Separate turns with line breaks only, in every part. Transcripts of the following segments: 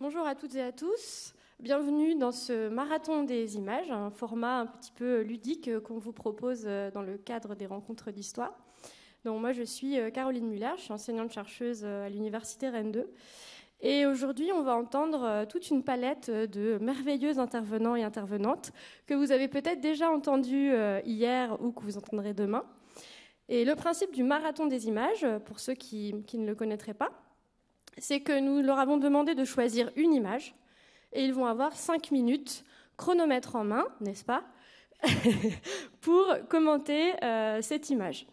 Bonjour à toutes et à tous. Bienvenue dans ce marathon des images, un format un petit peu ludique qu'on vous propose dans le cadre des rencontres d'histoire. Donc moi je suis Caroline Muller, je suis enseignante chercheuse à l'université Rennes 2 et aujourd'hui, on va entendre euh, toute une palette euh, de merveilleux intervenants et intervenantes que vous avez peut-être déjà entendus euh, hier ou que vous entendrez demain. Et le principe du marathon des images, pour ceux qui, ne le connaîtraient pas, c'est que nous leur avons demandé de choisir une image et ils vont avoir cinq minutes, chronomètre en main, n'est-ce pas, pour commenter cette image.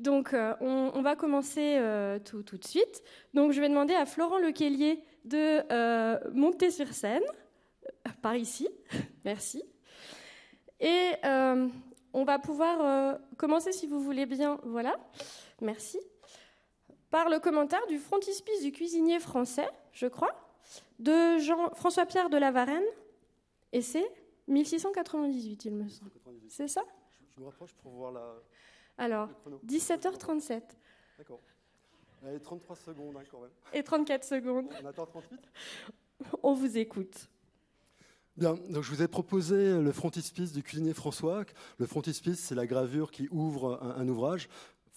Donc, euh, on, va commencer euh, tout, de suite. Donc, je vais demander à Florent Lequelier de euh, monter sur scène, par ici. Merci. Et on va pouvoir commencer, si vous voulez bien. Voilà. Merci. Par le commentaire du frontispice du cuisinier français, je crois, de Jean François-Pierre de la Varenne. Et c'est 1698, il me semble. C'est ça?
Je me rapproche pour voir la.
Alors, 17h37.
D'accord. Allez, 33 secondes hein, quand même.
Et 34 secondes.
On attend 38
On vous écoute.
Bien, donc je vous ai proposé le frontispice du cuisinier François. Le frontispice, c'est la gravure qui ouvre un ouvrage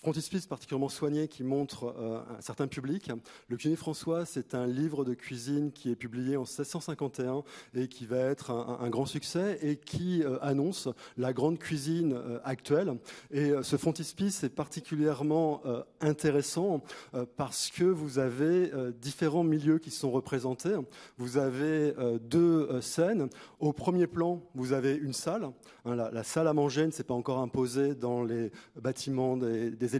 frontispice particulièrement soigné qui montre euh, un certain public. Le cuisinier François, c'est un livre de cuisine qui est publié en 1651 et qui va être un, grand succès et qui euh, annonce la grande cuisine euh, actuelle. Et ce frontispice est particulièrement intéressant parce que vous avez différents milieux qui sont représentés. Vous avez deux scènes. Au premier plan, vous avez une salle. Hein, la, salle à manger ne s'est pas encore imposée dans les bâtiments des, des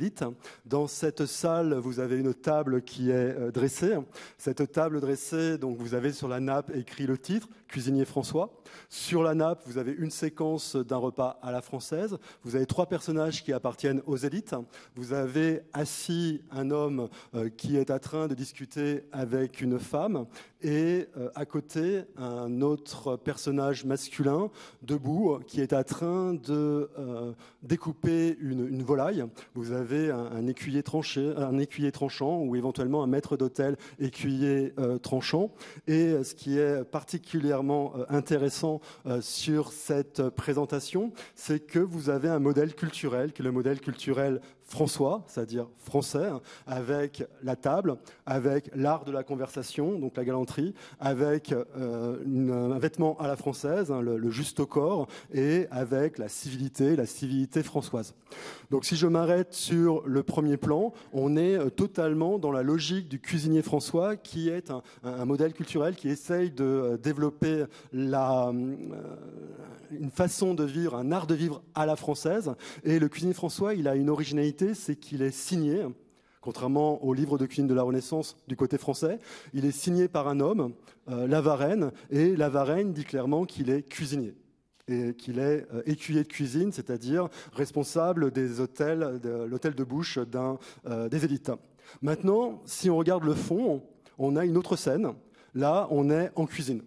Dans cette salle, vous avez une table qui est euh, dressée. Cette table dressée, donc vous avez sur la nappe écrit le titre, Cuisinier François. Sur la nappe, vous avez une séquence d'un repas à la française. Vous avez trois personnages qui appartiennent aux élites. Vous avez assis un homme euh, qui est en train de discuter avec une femme et euh, à côté un autre personnage masculin debout qui est en train de découper une, volaille. Vous avez avez un, écuyer tranché, un écuyer tranchant ou éventuellement un maître d'hôtel écuyer euh, tranchant. Et euh, ce qui est particulièrement euh, intéressant sur cette présentation, c'est que vous avez un modèle culturel, qui est le modèle culturel François, c'est-à-dire français, avec la table, avec l'art de la conversation, donc la galanterie, avec euh, un vêtement à la française, hein, le, juste au corps, et avec la civilité, la civilité françoise. Donc si je m'arrête sur le premier plan, on est euh, totalement dans la logique du cuisinier François, qui est un, modèle culturel qui essaye de euh, développer la, une façon de vivre, un art de vivre à la française. Et le cuisinier François, il a une originalité c'est qu'il est signé, contrairement au livre de cuisine de la Renaissance du côté français, il est signé par un homme, euh, Lavarenne, et Lavarenne dit clairement qu'il est cuisinier et qu'il est euh, écuyer de cuisine, c'est-à-dire responsable des hôtels, de l'hôtel de bouche d'un, euh, des élites. Maintenant, si on regarde le fond, on a une autre scène. Là, on est en cuisine.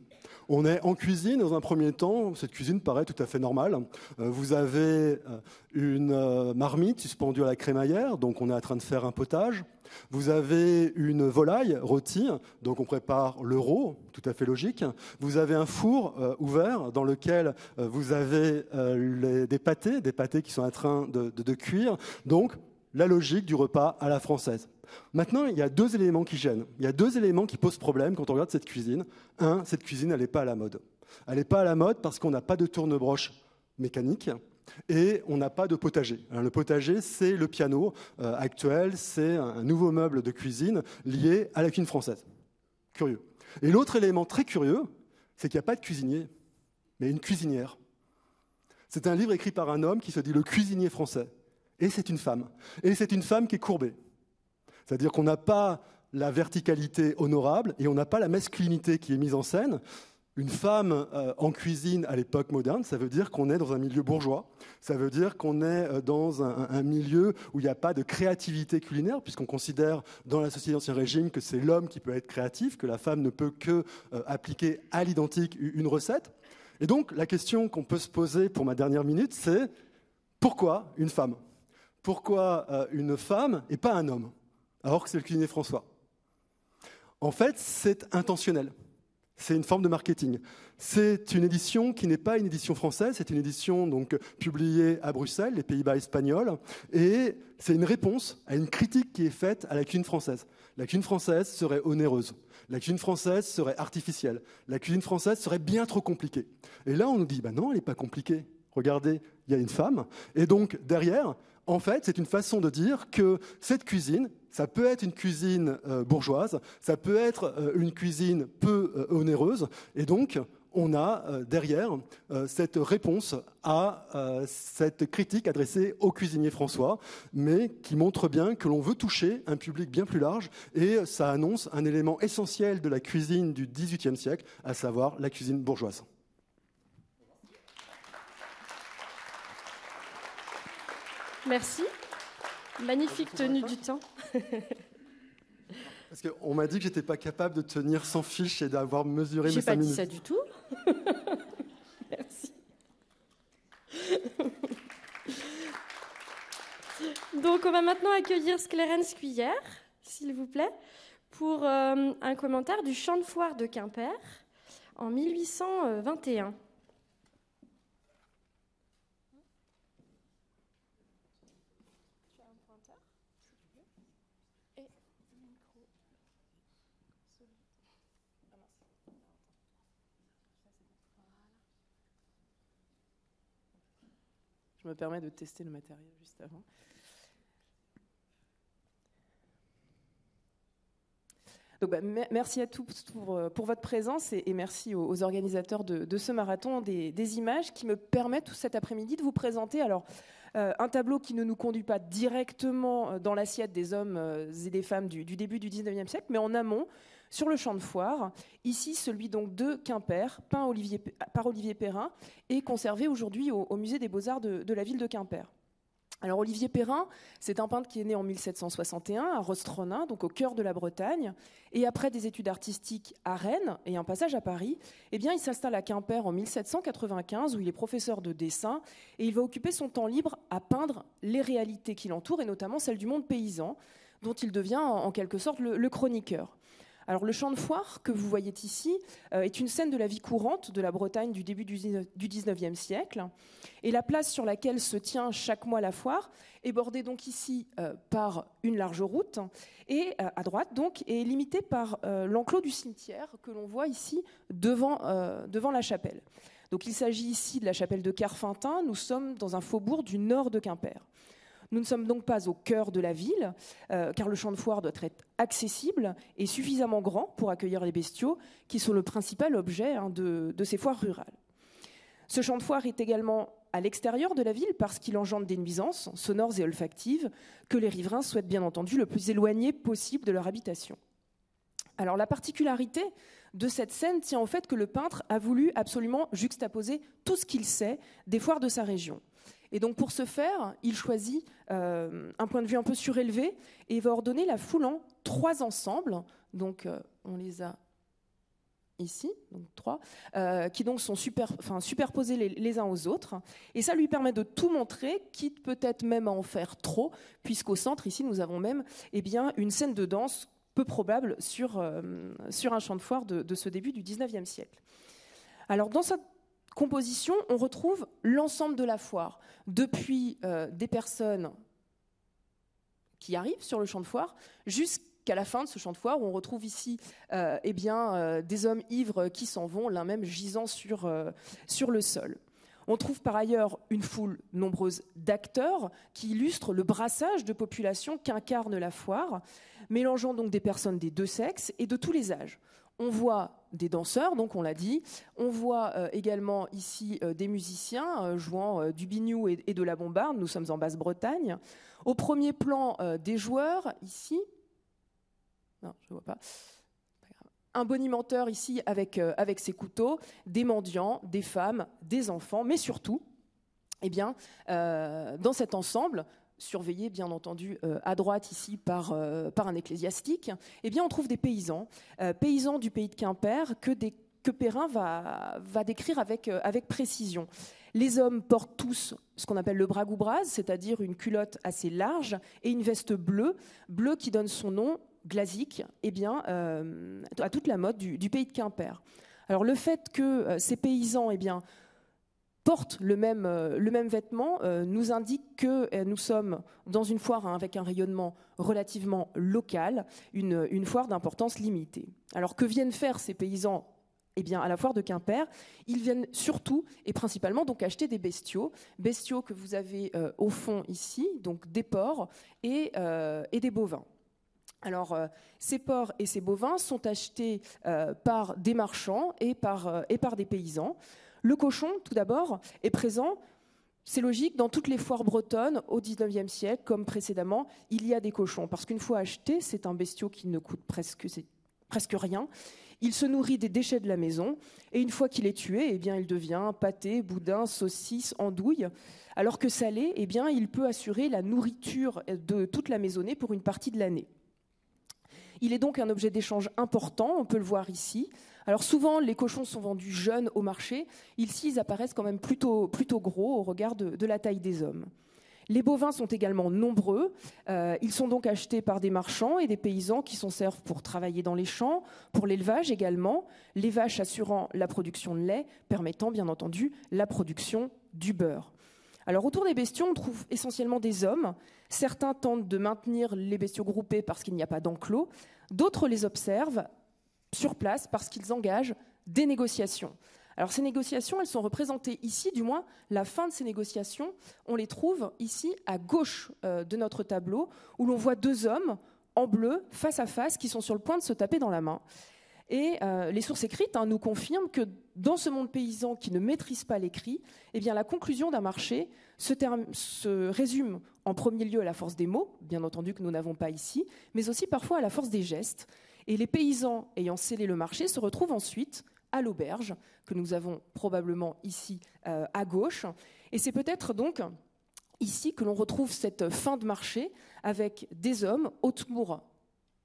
On est en cuisine dans un premier temps. Cette cuisine paraît tout à fait normale. Euh, vous avez euh, une euh, marmite suspendue à la crémaillère, donc on est en train de faire un potage. Vous avez une volaille rôtie, donc on prépare l'euro, tout à fait logique. Vous avez un four ouvert dans lequel vous avez des pâtés, des pâtés qui sont en train de, de cuire. Donc la logique du repas à la française. Maintenant, il y a deux éléments qui gênent. Il y a deux éléments qui posent problème quand on regarde cette cuisine. Un, cette cuisine, elle n'est pas à la mode. Elle n'est pas à la mode parce qu'on n'a pas de tourne-broche mécanique et on n'a pas de potager. le potager, c'est le piano euh, actuel, c'est un nouveau meuble de cuisine lié à la cuisine française. Curieux. Et l'autre élément très curieux, c'est qu'il n'y a pas de cuisinier, mais une cuisinière. C'est un livre écrit par un homme qui se dit le cuisinier français. Et c'est une femme. Et c'est une femme qui est courbée. C'est-à-dire qu'on n'a pas la verticalité honorable et on n'a pas la masculinité qui est mise en scène. Une femme euh, en cuisine à l'époque moderne, ça veut dire qu'on est dans un milieu bourgeois, ça veut dire qu'on est euh, dans un, milieu où il n'y a pas de créativité culinaire, puisqu'on considère dans la société d'Ancien Régime que c'est l'homme qui peut être créatif, que la femme ne peut que euh, appliquer à l'identique une recette. Et donc la question qu'on peut se poser pour ma dernière minute, c'est pourquoi une femme? Pourquoi une femme et pas un homme alors que c'est le cuisinier François? En fait, c'est intentionnel. C'est une forme de marketing. C'est une édition qui n'est pas une édition française, c'est une édition donc publiée à Bruxelles, les Pays-Bas espagnols, et c'est une réponse à une critique qui est faite à la cuisine française. La cuisine française serait onéreuse, la cuisine française serait artificielle, la cuisine française serait bien trop compliquée. Et là, on nous dit, bah non, elle n'est pas compliquée. Regardez, il y a une femme. Et donc, derrière, en fait, c'est une façon de dire que cette cuisine, ça peut être une cuisine euh, bourgeoise, ça peut être euh, une cuisine peu euh, onéreuse, et donc on a derrière cette réponse à cette critique adressée au cuisinier François, mais qui montre bien que l'on veut toucher un public bien plus large, et ça annonce un élément essentiel de la cuisine du XVIIIe siècle, à savoir la cuisine bourgeoise.
Merci. Magnifique tenue du temps.
Parce qu'on m'a dit que j'étais pas capable de tenir sans fiche et d'avoir mesuré mes
cinq
minutes.
J'ai pas dit ça du tout. Merci. Donc, on va maintenant accueillir Sclérence Cuillère, s'il vous plaît, pour euh, un commentaire du champ de foire de Quimper en 1821.
Me permets de tester le matériel juste avant. Donc, bah, merci à tous pour, euh, votre présence et, merci aux, organisateurs de, ce marathon des, images qui me permettent tout cet après-midi de vous présenter alors, euh, un tableau qui ne nous conduit pas directement euh, dans l'assiette des hommes et des femmes du, du début du 19e siècle, mais en amont, sur le champ de foire. Ici, celui donc de Quimper, peint par Olivier Perrin, et conservé aujourd'hui au, musée des Beaux-Arts de, la ville de Quimper. Alors Olivier Perrin, c'est un peintre qui est né en 1761 à Rostronin, donc au cœur de la Bretagne, et après des études artistiques à Rennes et un passage à Paris, eh bien il s'installe à Quimper en 1795 où il est professeur de dessin et il va occuper son temps libre à peindre les réalités qui l'entourent et notamment celles du monde paysan, dont il devient en, quelque sorte le chroniqueur. Alors le champ de foire que vous voyez ici euh, est une scène de la vie courante de la Bretagne du début du 19e siècle. Et la place sur laquelle se tient chaque mois la foire est bordée donc ici euh, par une large route et euh, à droite donc est limitée par l'enclos du cimetière que l'on voit ici devant, devant la chapelle. Donc il s'agit ici de la chapelle de Carfintin. Nous sommes dans un faubourg du nord de Quimper. Nous ne sommes donc pas au cœur de la ville, euh, car le champ de foire doit être accessible et suffisamment grand pour accueillir les bestiaux, qui sont le principal objet hein, de, ces foires rurales. Ce champ de foire est également à l'extérieur de la ville parce qu'il engendre des nuisances sonores et olfactives que les riverains souhaitent bien entendu le plus éloigné possible de leur habitation. Alors la particularité de cette scène tient au fait que le peintre a voulu absolument juxtaposer tout ce qu'il sait des foires de sa région. Et donc pour ce faire, il choisit euh, un point de vue un peu surélevé et va ordonner la foule en trois ensembles. Donc euh, on les a ici, donc trois, euh, qui donc sont superposés les, uns aux autres. Et ça lui permet de tout montrer, quitte peut-être même à en faire trop, puisqu'au centre, ici, nous avons même eh bien, une scène de danse peu probable sur, un champ de foire de, de ce début du 19e siècle. Alors dans cette composition, on retrouve l'ensemble de la foire, depuis euh, des personnes qui arrivent sur le champ de foire jusqu'à la fin de ce champ de foire où on retrouve ici euh, eh euh, des hommes ivres qui s'en vont, l'un même gisant sur, sur le sol. On trouve par ailleurs une foule nombreuse d'acteurs qui illustrent le brassage de population qu'incarne la foire, mélangeant donc des personnes des deux sexes et de tous les âges. On voit des danseurs, donc on l'a dit. On voit euh, également ici euh, des musiciens euh, jouant du biniou et, de la bombarde. Nous sommes en Basse-Bretagne. Au premier plan, des joueurs ici. Non, je vois pas. Un bonimenteur ici avec, avec ses couteaux, des mendiants, des femmes, des enfants, mais surtout, eh bien, dans cet ensemble, surveillé bien entendu euh, à droite ici par, euh, par un ecclésiastique, eh bien on trouve des paysans, euh, paysans du pays de Quimper que, des, Perrin va, va décrire avec, avec précision. Les hommes portent tous ce qu'on appelle le bragoubraz, c'est-à-dire une culotte assez large et une veste bleue, bleue qui donne son nom glasique eh bien, à toute la mode du, pays de Quimper. Alors le fait que ces paysans eh bien, portent le même, euh, le même vêtement euh, nous indique que euh, nous sommes dans une foire hein, avec un rayonnement relativement local, une, une foire d'importance limitée. Alors que viennent faire ces paysans? Eh bien, à la foire de Quimper, ils viennent surtout et principalement donc acheter des bestiaux, bestiaux que vous avez au fond ici, donc des porcs et, et des bovins. Alors, ces porcs et ces bovins sont achetés par des marchands et par, et par des paysans. Le cochon, tout d'abord, est présent c'est logique, dans toutes les foires bretonnes au XIXe siècle, comme précédemment, il y a des cochons. Parce qu'une fois acheté, c'est un bestiau qui ne coûte presque, rien. Il se nourrit des déchets de la maison. Et une fois qu'il est tué, eh bien, il devient pâté, boudin, saucisse, andouille. Alors que salé, eh bien, il peut assurer la nourriture de toute la maisonnée pour une partie de l'année. Il est donc un objet d'échange important, on peut le voir ici. Alors souvent, les cochons sont vendus jeunes au marché. Ici, ils apparaissent quand même plutôt, plutôt gros au regard de, la taille des hommes. Les bovins sont également nombreux. Euh, ils sont donc achetés par des marchands et des paysans qui s'en servent pour travailler dans les champs, pour l'élevage également, les vaches assurant la production de lait, permettant bien entendu la production du beurre. Alors autour des bestiaux, on trouve essentiellement des hommes. Certains tentent de maintenir les bestiaux groupés parce qu'il n'y a pas d'enclos. D'autres les observent sur place parce qu'ils engagent des négociations. Alors ces négociations, elles sont représentées ici, du moins la fin de ces négociations, on les trouve ici à gauche euh, de notre tableau, où l'on voit deux hommes en bleu, face à face, qui sont sur le point de se taper dans la main. Et euh, les sources écrites hein, nous confirment que dans ce monde paysan qui ne maîtrise pas l'écrit, eh la conclusion d'un marché se, résume en premier lieu à la force des mots, bien entendu que nous n'avons pas ici, mais aussi parfois à la force des gestes. Et les paysans ayant scellé le marché se retrouvent ensuite à l'auberge, que nous avons probablement ici euh, à gauche. Et c'est peut-être donc ici que l'on retrouve cette fin de marché avec des hommes autour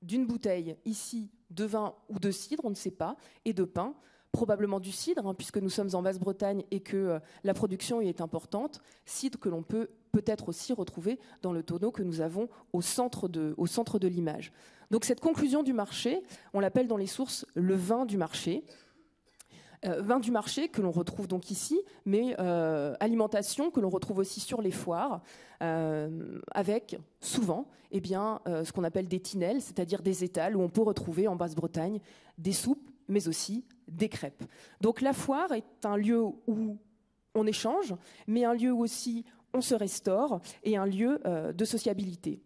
d'une bouteille, ici de vin ou de cidre, on ne sait pas, et de pain, probablement du cidre, hein, puisque nous sommes en Basse-Bretagne et que euh, la production y est importante, cidre que l'on peut peut-être aussi retrouver dans le tonneau que nous avons au centre de, l'image. Donc cette conclusion du marché, on l'appelle dans les sources le vin du marché. Euh, vin du marché que l'on retrouve donc ici, mais euh, alimentation que l'on retrouve aussi sur les foires, avec souvent eh bien, ce qu'on appelle des tinelles, c'est-à-dire des étals où on peut retrouver en Basse-Bretagne des soupes, mais aussi des crêpes. Donc la foire est un lieu où on échange, mais un lieu où aussi on se restaure et un lieu de sociabilité.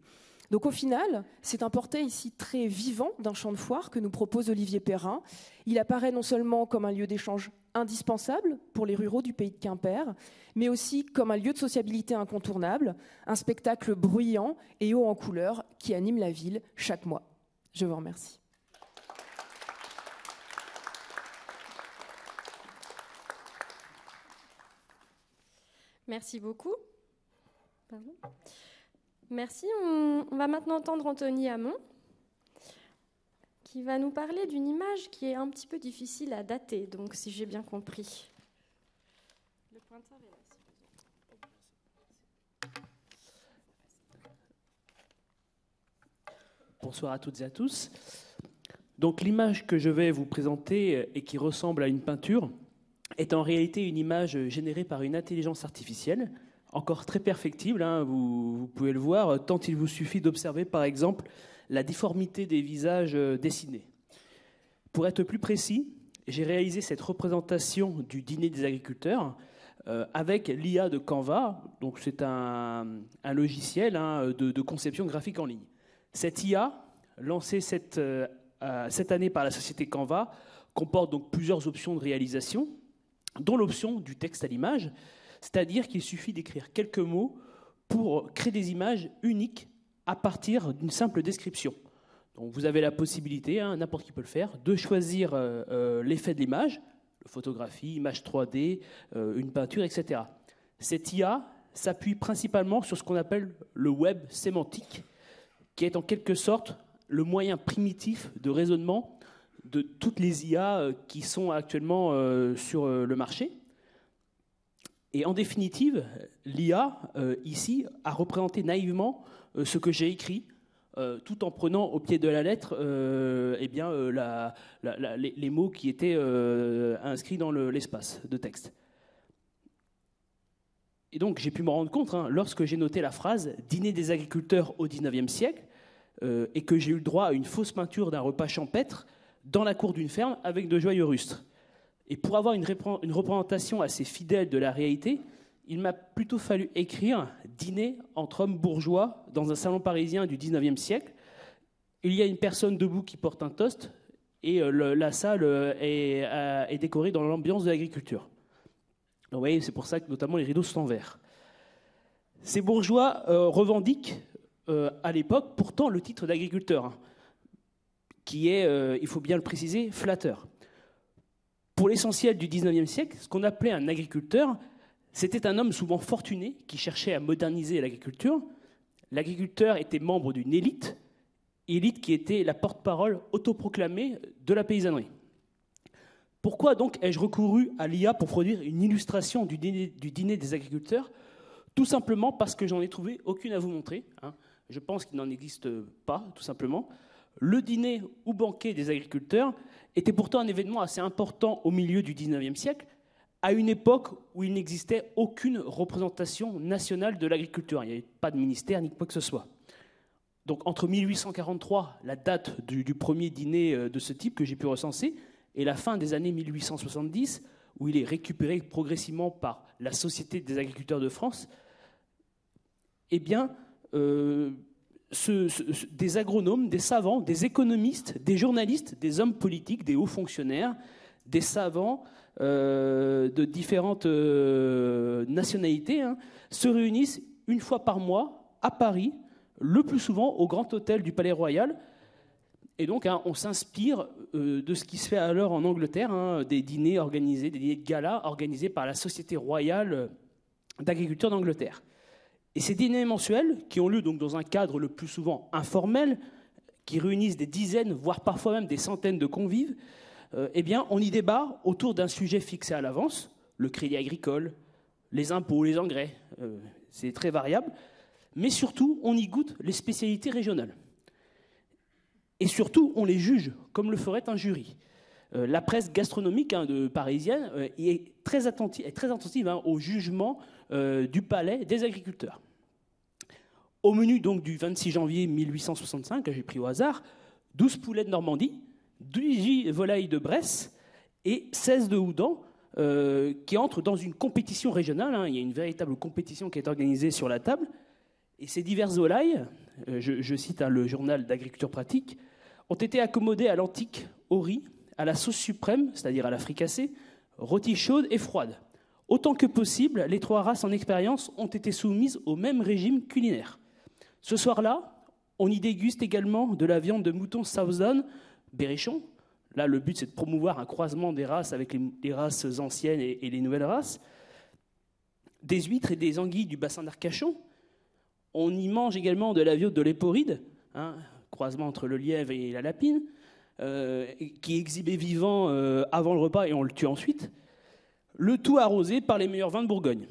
Donc au final, c'est un portrait ici très vivant d'un champ de foire que nous propose Olivier Perrin. Il apparaît non seulement comme un lieu d'échange indispensable pour les ruraux du pays de Quimper, mais aussi comme un lieu de sociabilité incontournable, un spectacle bruyant et haut en couleur qui anime la ville chaque mois. Je vous remercie.
Merci beaucoup. Pardon. Merci. On, va maintenant entendre Anthony Hamon, qui va nous parler d'une image qui est un petit peu difficile à dater, donc si j'ai bien compris.
Bonsoir à toutes et à tous. Donc l'image que je vais vous présenter et qui ressemble à une peinture est en réalité une image générée par une intelligence artificielle encore très perfectible, hein, vous, pouvez le voir, tant il vous suffit d'observer par exemple la difformité des visages euh, dessinés. Pour être plus précis, j'ai réalisé cette représentation du dîner des agriculteurs euh, avec l'IA de Canva, donc c'est un, logiciel hein, de, conception graphique en ligne. Cette IA, lancée cette, euh, cette année par la société Canva, comporte donc plusieurs options de réalisation, dont l'option du texte à l'image, c'est-à-dire qu'il suffit d'écrire quelques mots pour créer des images uniques à partir d'une simple description. Donc vous avez la possibilité, hein, n'importe qui peut le faire, de choisir euh, euh, l'effet de l'image, photographie, image 3D, euh, une peinture, etc. Cette IA s'appuie principalement sur ce qu'on appelle le web sémantique, qui est en quelque sorte le moyen primitif de raisonnement de toutes les IA qui sont actuellement sur le marché. Et en définitive, l'IA, euh, ici, a représenté naïvement euh, ce que j'ai écrit euh, tout en prenant au pied de la lettre euh, eh bien, euh, les, mots qui étaient inscrits dans l'espace de texte. Et donc j'ai pu me rendre compte, hein, lorsque j'ai noté la phrase Dîner des agriculteurs au XIXe siècle, et que j'ai eu le droit à une fausse peinture d'un repas champêtre dans la cour d'une ferme avec de joyeux rustres. Et pour avoir une, représentation assez fidèle de la réalité, il m'a plutôt fallu écrire Dîner entre hommes bourgeois dans un salon parisien du 19e siècle. Il y a une personne debout qui porte un toast et euh, la salle euh, euh, est, décorée dans l'ambiance de l'agriculture. Vous voyez, c'est pour ça que notamment les rideaux sont en verre. Ces bourgeois revendiquent à l'époque pourtant le titre d'agriculteur, hein, qui est, il faut bien le préciser, flatteur. Pour l'essentiel du 19e siècle, ce qu'on appelait un agriculteur, c'était un homme souvent fortuné qui cherchait à moderniser l'agriculture. L'agriculteur était membre d'une élite, élite qui était la porte-parole autoproclamée de la paysannerie. Pourquoi donc ai-je recouru à l'IA pour produire une illustration du dîner, des agriculteurs? Tout simplement parce que j'en ai trouvé aucune à vous montrer. Hein. Je pense qu'il n'en existe pas, tout simplement. Le dîner ou banquet des agriculteurs était pourtant un événement assez important au milieu du XIXe siècle, à une époque où il n'existait aucune représentation nationale de l'agriculture. Il n'y avait pas de ministère ni quoi que ce soit. Donc entre 1843, la date du, premier dîner euh, de ce type que j'ai pu recenser, et la fin des années 1870, où il est récupéré progressivement par la Société des agriculteurs de France, eh bien, euh, des agronomes, des savants, des économistes, des journalistes, des hommes politiques, des hauts fonctionnaires, des savants, euh, de différentes euh, nationalités hein, se réunissent une fois par mois à Paris, le plus souvent au grand hôtel du Palais Royal. Et donc, hein, on s'inspire euh, de ce qui se fait alors en Angleterre, hein, des dîners organisés, des dîners de gala organisés par la Société royale d'agriculture d'Angleterre. Et ces dîners mensuels, qui ont lieu donc dans un cadre le plus souvent informel, qui réunissent des dizaines, voire parfois même des centaines de convives, euh, eh bien, on y débat autour d'un sujet fixé à l'avance, le crédit agricole, les impôts, les engrais, euh, c'est très variable, mais surtout, on y goûte les spécialités régionales. Et surtout, on les juge, comme le ferait un jury. Euh, la presse gastronomique hein, parisienne est très attentive, est très attentive hein, au jugement du palais des agriculteurs. Au menu donc du 26 janvier 1865, j'ai pris au hasard, 12 poulets de Normandie, 18 volailles de Bresse et 16 de Houdan, euh, qui entrent dans une compétition régionale. Hein. Il y a une véritable compétition qui est organisée sur la table. Et ces diverses volailles, euh, je, cite hein, le journal d'agriculture pratique, ont été accommodées à l'antique, au riz, à la sauce suprême, c'est-à-dire à la fricassée, rôtie chaude et froide. Autant que possible, les trois races en expérience ont été soumises au même régime culinaire. Ce soir-là, on y déguste également de la viande de mouton Southdown Berrichon. Là, le but, c'est de promouvoir un croisement des races avec les, races anciennes et, les nouvelles races. Des huîtres et des anguilles du bassin d'Arcachon. On y mange également de la viande de l'époride, hein, croisement entre le lièvre et la lapine, euh, qui est exhibé vivant euh, avant le repas et on le tue ensuite. Le tout arrosé par les meilleurs vins de Bourgogne.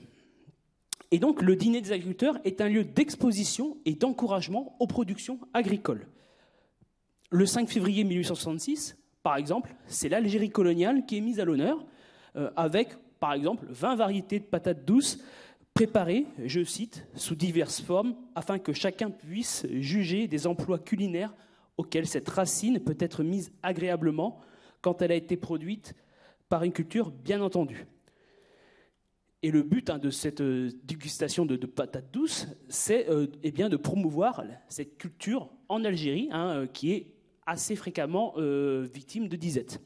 Et donc, le dîner des agriculteurs est un lieu d'exposition et d'encouragement aux productions agricoles. Le 5 février 1866, par exemple, c'est l'Algérie coloniale qui est mise à l'honneur, euh, avec, par exemple, 20 variétés de patates douces préparées, je cite, sous diverses formes, afin que chacun puisse juger des emplois culinaires auxquels cette racine peut être mise agréablement quand elle a été produite par une culture, bien entendue. Et le but hein, de cette euh, dégustation de, patates douces, c'est euh, eh bien de promouvoir cette culture en Algérie, hein, qui est assez fréquemment euh, victimes de disette.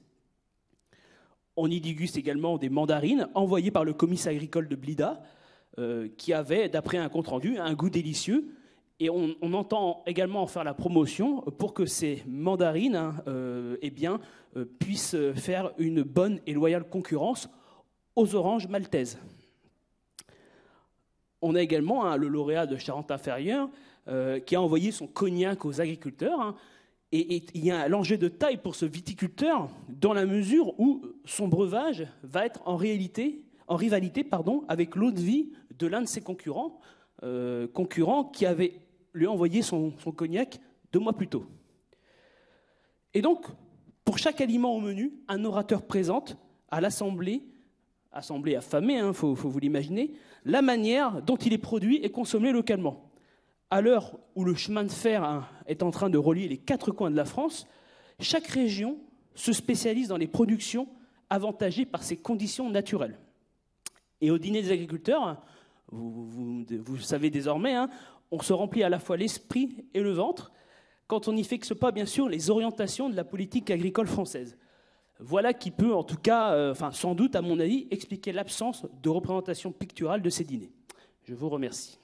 On y déguste également des mandarines envoyées par le comice agricole de Blida, euh, qui avait, d'après un compte-rendu, un goût délicieux. Et on, entend également en faire la promotion pour que ces mandarines hein, euh, eh bien, puissent faire une bonne et loyale concurrence aux oranges maltaises. On a également hein, le lauréat de Charente-Inférieure qui a envoyé son cognac aux agriculteurs. Hein, et, il y a un enjeu de taille pour ce viticulteur dans la mesure où son breuvage va être en réalité, en rivalité, avec l'eau de vie de l'un de ses concurrents, euh, concurrents qui avait lui envoyé son, cognac deux mois plus tôt. Et donc, pour chaque aliment au menu, un orateur présente à l'Assemblée, Assemblée affamée, il hein, faut, faut vous l'imaginer, la manière dont il est produit et consommé localement. À l'heure où le chemin de fer hein, est en train de relier les quatre coins de la France, chaque région se spécialise dans les productions avantagées par ses conditions naturelles. Et au dîner des agriculteurs, vous, savez désormais, hein, on se remplit à la fois l'esprit et le ventre quand on n'y fixe pas, bien sûr, les orientations de la politique agricole française. Voilà qui peut, en tout cas, euh, sans doute, à mon avis, expliquer l'absence de représentation picturale de ces dîners. Je vous remercie.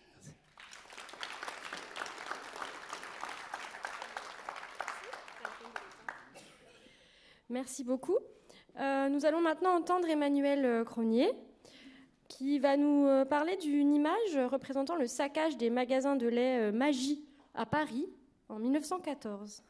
Merci beaucoup. Euh, nous allons maintenant entendre Emmanuel euh, Cronier, qui va nous parler d'une image représentant le saccage des magasins de lait Magie à Paris en 1914.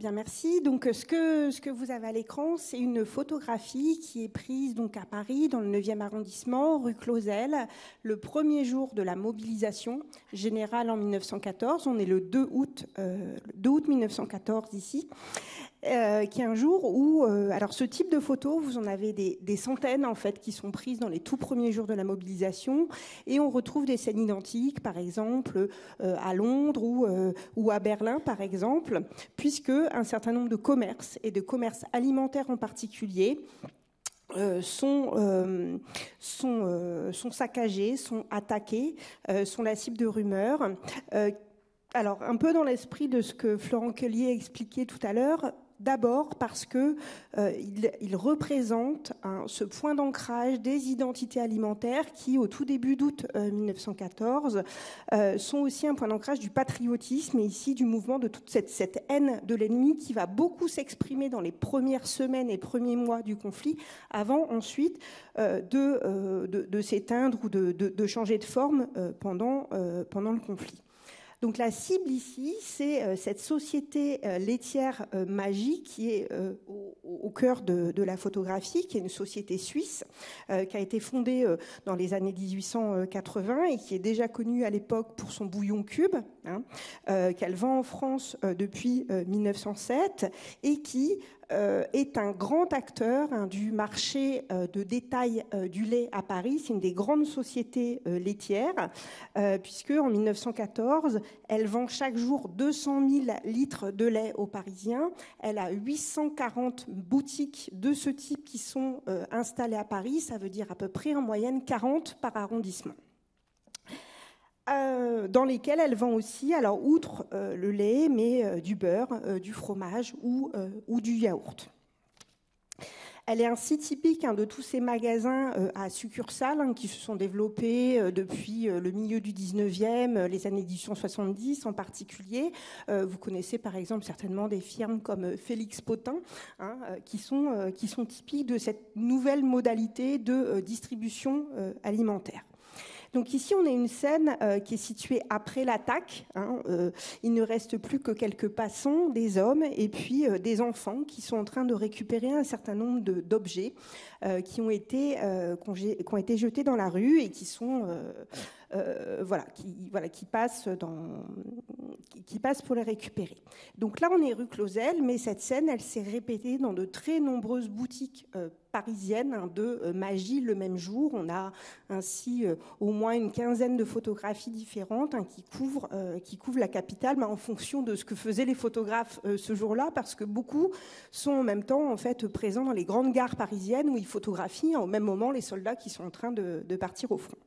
Bien, merci. Donc, ce que, vous avez à l'écran, c'est une photographie qui est prise donc à Paris, dans le 9e arrondissement, rue Clausel, le premier jour de la mobilisation générale en 1914. On est le 2 août, 2 euh, août 1914 ici. Euh, qui est un jour où, euh, alors ce type de photos, vous en avez des, centaines en fait qui sont prises dans les tout premiers jours de la mobilisation, et on retrouve des scènes identiques, par exemple euh, à Londres ou, ou à Berlin, par exemple, puisque un certain nombre de commerces et de commerces alimentaires en particulier sont, sont, sont, saccagés, sont attaqués, sont la cible de rumeurs. alors, un peu dans l'esprit de ce que Florent Kellier a expliqué tout à l'heure, D'abord parce que euh, représente ce point d'ancrage des identités alimentaires qui, au tout début d'août 1914, euh, euh, sont aussi un point d'ancrage du patriotisme et ici du mouvement de toute cette, haine de l'ennemi qui va beaucoup s'exprimer dans les premières semaines et premiers mois du conflit, avant ensuite de, s'éteindre ou de, changer de forme pendant le conflit. Donc la cible ici, c'est euh, cette société euh, laitière euh, Magie qui est au, cœur de, la photographie, qui est une société suisse qui a été fondée dans les années 1880 et qui est déjà connue à l'époque pour son bouillon cube, hein, qu'elle vend en France depuis 1907 et qui est un grand acteur hein, du marché euh, de détail euh, du lait à Paris. C'est une des grandes sociétés laitières, puisque en 1914, elle vend chaque jour 200 000 litres de lait aux Parisiens. Elle a 840 boutiques de ce type qui sont installées à Paris. Ça veut dire à peu près en moyenne 40 par arrondissement. Euh, dans lesquelles elle vend aussi, alors outre euh, le lait, mais euh, du beurre, du fromage ou, du yaourt. Elle est ainsi typique hein, de tous ces magasins à succursales hein, qui se sont développés depuis le milieu du 19e, les années 1870 en particulier. vous connaissez par exemple certainement des firmes comme Félix Potin, hein, qui sont typiques de cette nouvelle modalité de distribution alimentaire. Donc ici, on a une scène euh, qui est située après l'attaque. Hein, euh, il ne reste plus que quelques passants, des hommes et puis euh, des enfants qui sont en train de récupérer un certain nombre d'objets qui, ont été, qui ont été jetés dans la rue et qui sont voilà, qui, voilà, passent pour les récupérer. Donc là, on est rue Clausel, mais cette scène, elle s'est répétée dans de très nombreuses boutiques euh, parisiennes hein, de euh, magie le même jour. On a ainsi au moins une quinzaine de photographies différentes hein, qui, couvrent, la capitale mais en fonction de ce que faisaient les photographes ce jour-là, parce que beaucoup sont en même temps en fait présents dans les grandes gares parisiennes où ils photographient au même moment les soldats qui sont en train de partir au front.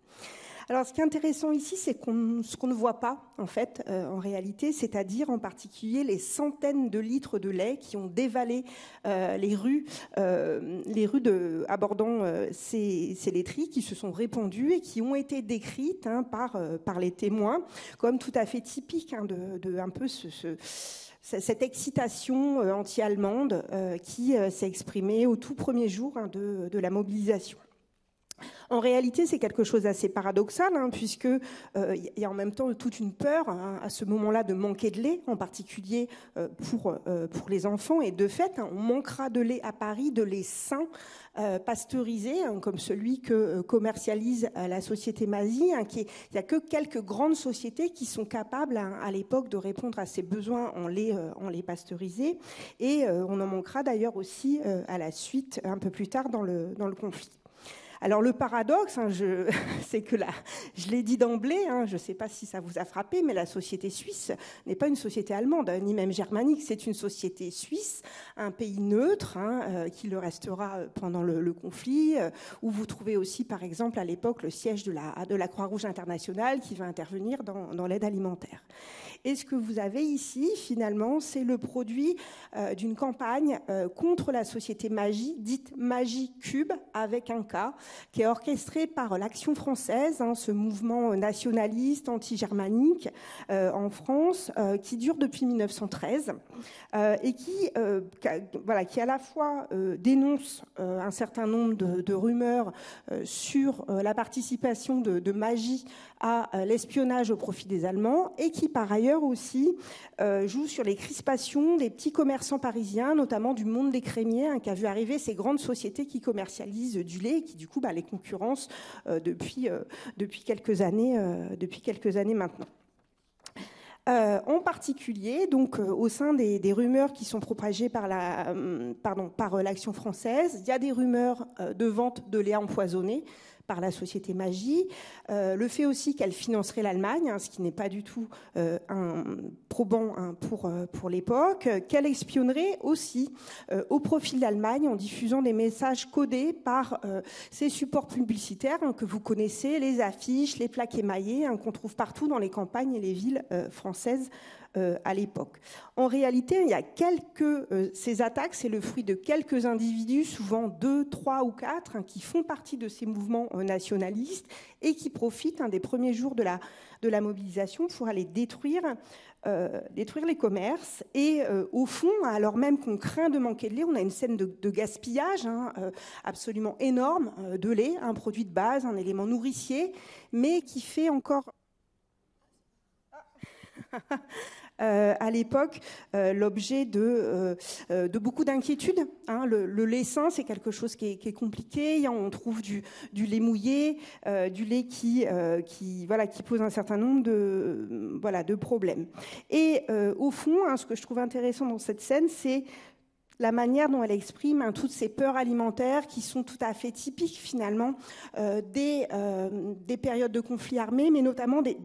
Alors, ce qui est intéressant ici, c'est ce qu'on ne voit pas, en fait, euh, en réalité, c'est-à-dire en particulier les centaines de litres de lait qui ont dévalé euh, les rues, euh, les rues abordant ces, ces, laiteries, qui se sont répandues et qui ont été décrites hein, par, les témoins comme tout à fait typiques hein, de, un peu ce, cette excitation anti-allemande qui s'est exprimée au tout premier jour hein, de la mobilisation. En réalité, c'est quelque chose d'assez paradoxal, hein, puisque euh, y a en même temps toute une peur hein, à ce moment-là de manquer de lait, en particulier euh, pour, euh, pour les enfants. Et de fait, hein, on manquera de lait à Paris, de lait sain, pasteurisé, comme celui que commercialise la société Mazie. il n'y a que quelques grandes sociétés qui sont capables à l'époque de répondre à ces besoins en lait, pasteurisé. Et on en manquera d'ailleurs aussi à la suite, un peu plus tard dans le conflit. Alors le paradoxe, hein, c'est que là, je l'ai dit d'emblée, hein, je ne sais pas si ça vous a frappé, mais la société suisse n'est pas une société allemande, hein, ni même germanique, c'est une société suisse, un pays neutre, euh, qui le restera pendant le, conflit, euh, où vous trouvez aussi, par exemple, à l'époque, le siège de la, de la Croix-Rouge internationale qui va intervenir dans, dans l'aide alimentaire. Et ce que vous avez ici, finalement, c'est le produit euh, d'une campagne euh, contre la société Magie, dite Magie Cube, avec un K, qui est orchestré par l'Action française, hein, ce mouvement nationaliste, anti-germanique euh, en France, qui dure depuis 1913 et qui, voilà, qui à la fois dénonce un certain nombre de, rumeurs sur la participation de, de Magie à l'espionnage au profit des Allemands et qui, par ailleurs, aussi euh, joue sur les crispations des petits commerçants parisiens, notamment du monde des crémiers, hein, qui a vu arriver ces grandes sociétés qui commercialisent du lait et qui, du coup, bah, les concurrencent euh, depuis, euh, depuis, quelques années, maintenant. en particulier, donc au sein des, rumeurs qui sont propagées par pardon, par l'action française, il y a des rumeurs de vente de lait empoisonné par la société Magie, euh, le fait aussi qu'elle financerait l'Allemagne, hein, ce qui n'est pas du tout euh, probant hein, pour, euh, pour l'époque, qu'elle espionnerait aussi au profit de l'Allemagne en diffusant des messages codés par ces supports publicitaires hein, que vous connaissez, les affiches, les plaques émaillées qu'on trouve partout dans les campagnes et les villes françaises euh, à l'époque. En réalité, il y a euh, ces attaques, c'est le fruit de quelques individus, souvent deux, trois ou quatre, hein, qui font partie de ces mouvements euh, nationalistes et qui profitent hein, des premiers jours de la de la mobilisation pour aller détruire détruire les commerces. Et au fond, alors même qu'on craint de manquer de lait, on a une scène de, gaspillage hein, absolument énorme de lait, un produit de base, un élément nourricier, mais qui fait encore Euh, à l'époque euh, l'objet de, euh, de, beaucoup d'inquiétudes. Hein. Le, lait sain, c'est quelque chose qui est, compliqué. On trouve du, lait mouillé, du lait qui, pose un certain nombre de problèmes. Et au fond, hein, ce que je trouve intéressant dans cette scène, c'est la manière dont elle exprime hein, toutes ces peurs alimentaires qui sont tout à fait typiques finalement des, des, périodes de conflits armés, mais notamment des,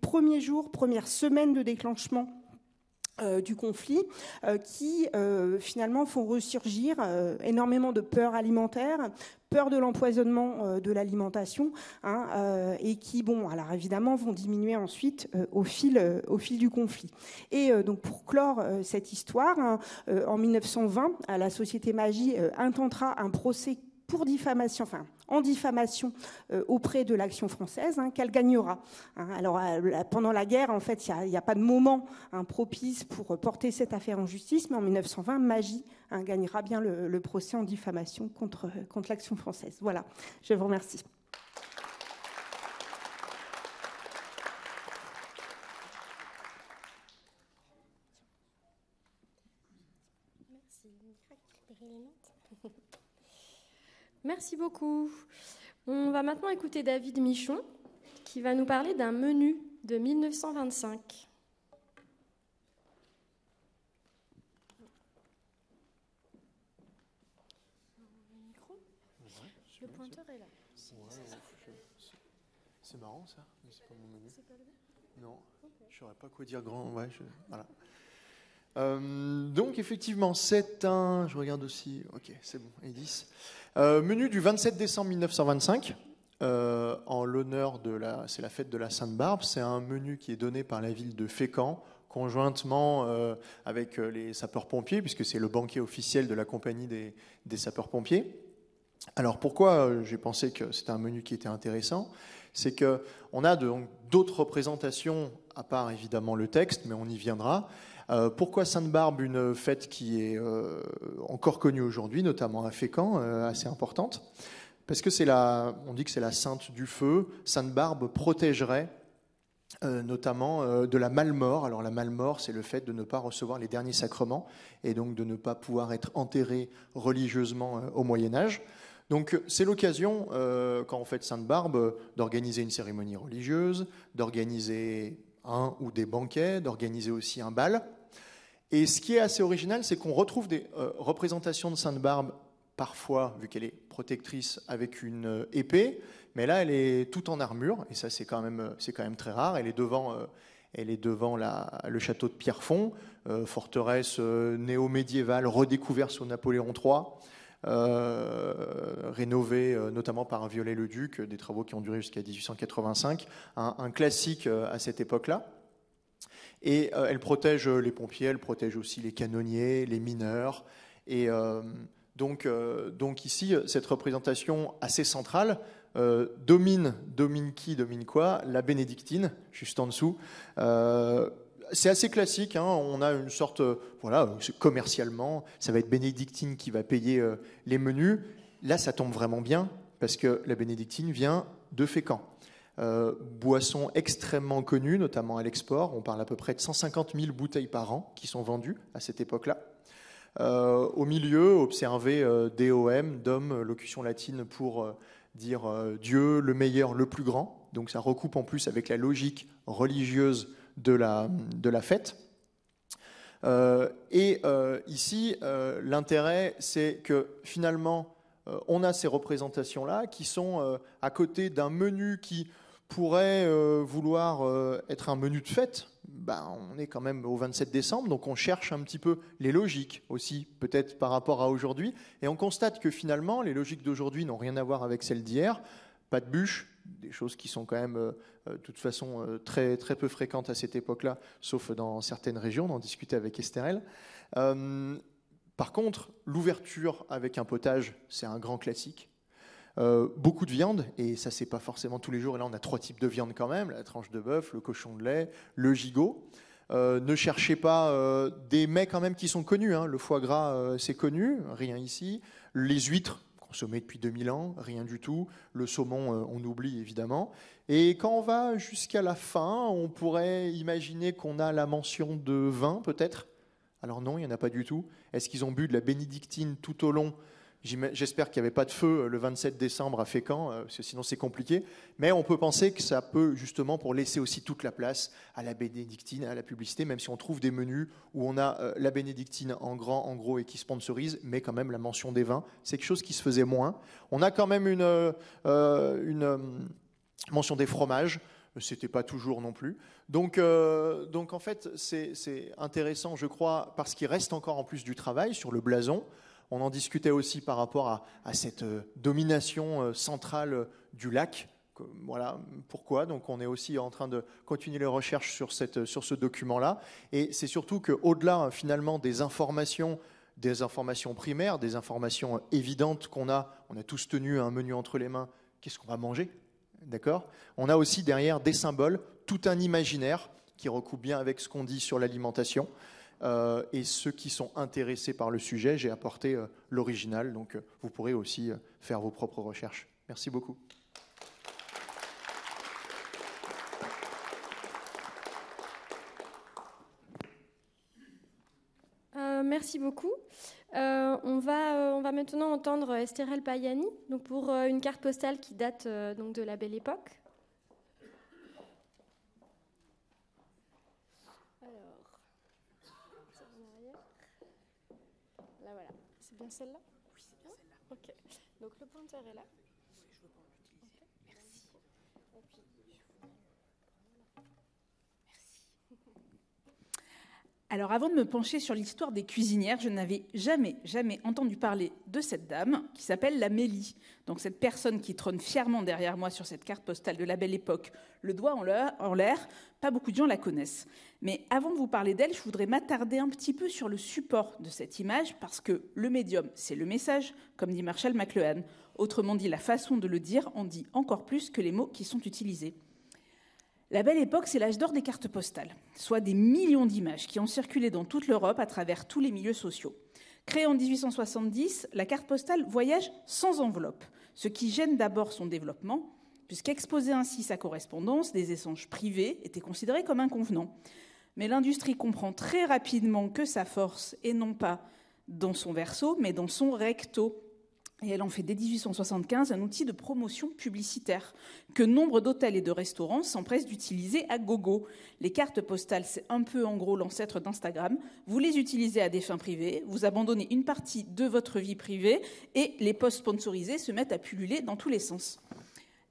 premiers jours, premières semaines de déclenchement euh, du conflit, euh, qui euh, finalement font ressurgir énormément de peurs alimentaires, peur de l'empoisonnement de l'alimentation, hein, et qui, bon, alors évidemment, vont diminuer ensuite au fil au fil du conflit. Et donc pour clore cette histoire, hein, en 1920, la Société Magie intentera un procès pour diffamation, enfin en diffamation euh, auprès de l'action française, hein, qu'elle gagnera. Hein. alors euh, pendant la guerre, en fait, il n'y a, pas de moment hein, propice pour porter cette affaire en justice, mais en 1920, Magie gagnera bien le, procès en diffamation contre, contre l'action française. Voilà, je vous remercie.
Merci beaucoup. On va maintenant écouter David Michon qui va nous parler d'un menu de 1925.
Le pointeur est là. C'est marrant ça, mais c'est pas mon menu. Non, je saurais pas quoi dire grand. Ouais, voilà. Euh, donc effectivement, c'est un. Je regarde aussi. Ok, c'est bon. Et 10. Euh, menu du 27 décembre 1925. Euh, en l'honneur de la, c'est la fête de la Sainte-Barbe. C'est un menu qui est donné par la ville de Fécamp, conjointement avec les sapeurs-pompiers, puisque c'est le banquet officiel de la compagnie des, des sapeurs-pompiers. Alors pourquoi j'ai pensé que c'était un menu qui était intéressant? C'est qu'on a d'autres représentations, à part évidemment le texte, mais on y viendra. Euh, pourquoi Sainte-Barbe, une fête qui est euh, encore connue aujourd'hui, notamment à Fécamp, euh, assez importante?
Parce que c'est la, on dit que c'est la sainte du feu. Sainte Barbe protégerait notamment de la malmort. Alors la malmort, c'est le fait de ne pas recevoir les derniers sacrements et donc de ne pas pouvoir être enterré religieusement au Moyen Âge. Donc c'est l'occasion, quand on fête Sainte Barbe, d'organiser une cérémonie religieuse, d'organiser un ou des banquets, d'organiser aussi un bal. Et ce qui est assez original, c'est qu'on retrouve des représentations de Sainte Barbe, parfois, vu qu'elle est protectrice, avec une épée, mais là, elle est toute en armure, et ça, c'est quand même, c'est quand même très rare. Elle est devant, euh, le château de Pierrefonds, euh, forteresse euh, néo-médiévale redécouverte sous Napoléon III. rénovée notamment par Viollet-le-Duc, des travaux qui ont duré jusqu'à 1885, un, classique à cette époque-là. Et elle protège les pompiers, elle protège aussi les canonniers, les mineurs. Et donc, donc ici, cette représentation assez centrale, euh, domine, domine qui, domine quoi? La bénédictine, juste en dessous. Euh, c'est assez classique, hein. on a une sorte, euh, voilà, commercialement, ça va être bénédictine qui va payer les menus. Là, ça tombe vraiment bien, parce que la bénédictine vient de Fécamp. Boisson extrêmement connue, notamment à l'export. On parle à peu près de 150 000 bouteilles par an qui sont vendues à cette époque-là. au milieu, observez DOM, DOM, locution latine pour dire euh, Dieu le meilleur, le plus grand. Donc ça recoupe en plus avec la logique religieuse de la, de la fête. Euh, et euh, ici, l'intérêt, c'est que finalement, on a ces représentations-là qui sont à côté d'un menu qui pourrait vouloir être un menu de fête, ben, on est quand même au 27 décembre, donc on cherche un petit peu les logiques aussi, peut-être par rapport à aujourd'hui, et on constate que finalement, les logiques d'aujourd'hui n'ont rien à voir avec celles d'hier. Pas de bûches, des choses qui sont quand même, euh, euh, de toute façon, euh, très, très peu fréquentes à cette époque-là, sauf dans certaines régions, on en discutait avec Estherelle. par contre, l'ouverture avec un potage, c'est un grand classique. Euh, beaucoup de viande, et ça c'est pas forcément tous les jours, et là on a trois types de viande quand même, la tranche de bœuf, le cochon de lait, le gigot. Euh, ne cherchez pas euh, des mets quand même qui sont connus, hein. le foie gras c'est connu, rien ici, les huîtres consommées depuis 2000 ans, rien du tout, le saumon on oublie évidemment, et quand on va jusqu'à la fin, on pourrait imaginer qu'on a la mention de vin peut-être, alors non, il n'y en a pas du tout. Est-ce qu'ils ont bu de la bénédictine tout au long J'espère qu'il n'y avait pas de feu euh, le 27 décembre à Fécamp, euh, sinon c'est compliqué. Mais on peut penser que ça peut justement pour laisser aussi toute la place à la bénédictine, à la publicité, même si on trouve des menus où on a euh, la bénédictine en grand, en gros et qui sponsorise, mais quand même la mention des vins, c'est quelque chose qui se faisait moins. On a quand même une, mention des fromages. C'était pas toujours non plus. Donc en fait, c'est intéressant, je crois, parce qu'il reste encore en plus du travail sur le blason. On en discutait aussi par rapport à, cette euh, domination euh, centrale euh, du lac. Voilà pourquoi? Donc, on est aussi en train de continuer les recherches sur, sur ce document-là. Et c'est surtout qu'au-delà, finalement, des informations des informations primaires, des informations évidentes qu'on a. On a tous tenu un menu entre les mains. Qu'est-ce qu'on va manger? D'accord? On a aussi derrière des symboles, tout un imaginaire qui recoupe bien avec ce qu'on dit sur l'alimentation. Euh, et ceux qui sont intéressés par le sujet, j'ai apporté euh, l'original, donc euh, vous pourrez aussi faire vos propres recherches. Merci beaucoup.
merci beaucoup. on, va, maintenant entendre Estherelle Payani donc pour une carte postale qui date donc de la belle époque. Bien celle-là? Oui, c'est bien celle-là. Ok. Donc le pointeur est là. Oui, je veux pas l'utiliser. Merci.
Alors avant de me pencher sur l'histoire des cuisinières, je n'avais jamais, jamais entendu parler de cette dame qui s'appelle la Mélie. Donc cette personne qui trône fièrement derrière moi sur cette carte postale de la belle époque, le doigt en l'air, pas beaucoup de gens la connaissent. Mais avant de vous parler d'elle, je voudrais m'attarder un petit peu sur le support de cette image parce que le médium, c'est le message, comme dit Marshall McLuhan. Autrement dit, la façon de le dire en dit encore plus que les mots qui sont utilisés. La belle époque, c'est l'âge d'or des cartes postales, soit des millions d'images qui ont circulé dans toute l'Europe à travers tous les milieux sociaux. Créée en 1870, la carte postale voyage sans enveloppe, ce qui gêne d'abord son développement, puisqu'exposer ainsi sa correspondance, des échanges privés, était considéré comme inconvenant. Mais l'industrie comprend très rapidement que sa force est non pas dans son verso, mais dans son recto, et elle en fait dès 1875 un outil de promotion publicitaire que nombre d'hôtels et de restaurants s'empressent d'utiliser à gogo. Les cartes postales, c'est un peu en gros l'ancêtre d'Instagram. Vous les utilisez à des fins privées, vous abandonnez une partie de votre vie privée et les posts sponsorisés se mettent à pulluler dans tous les sens.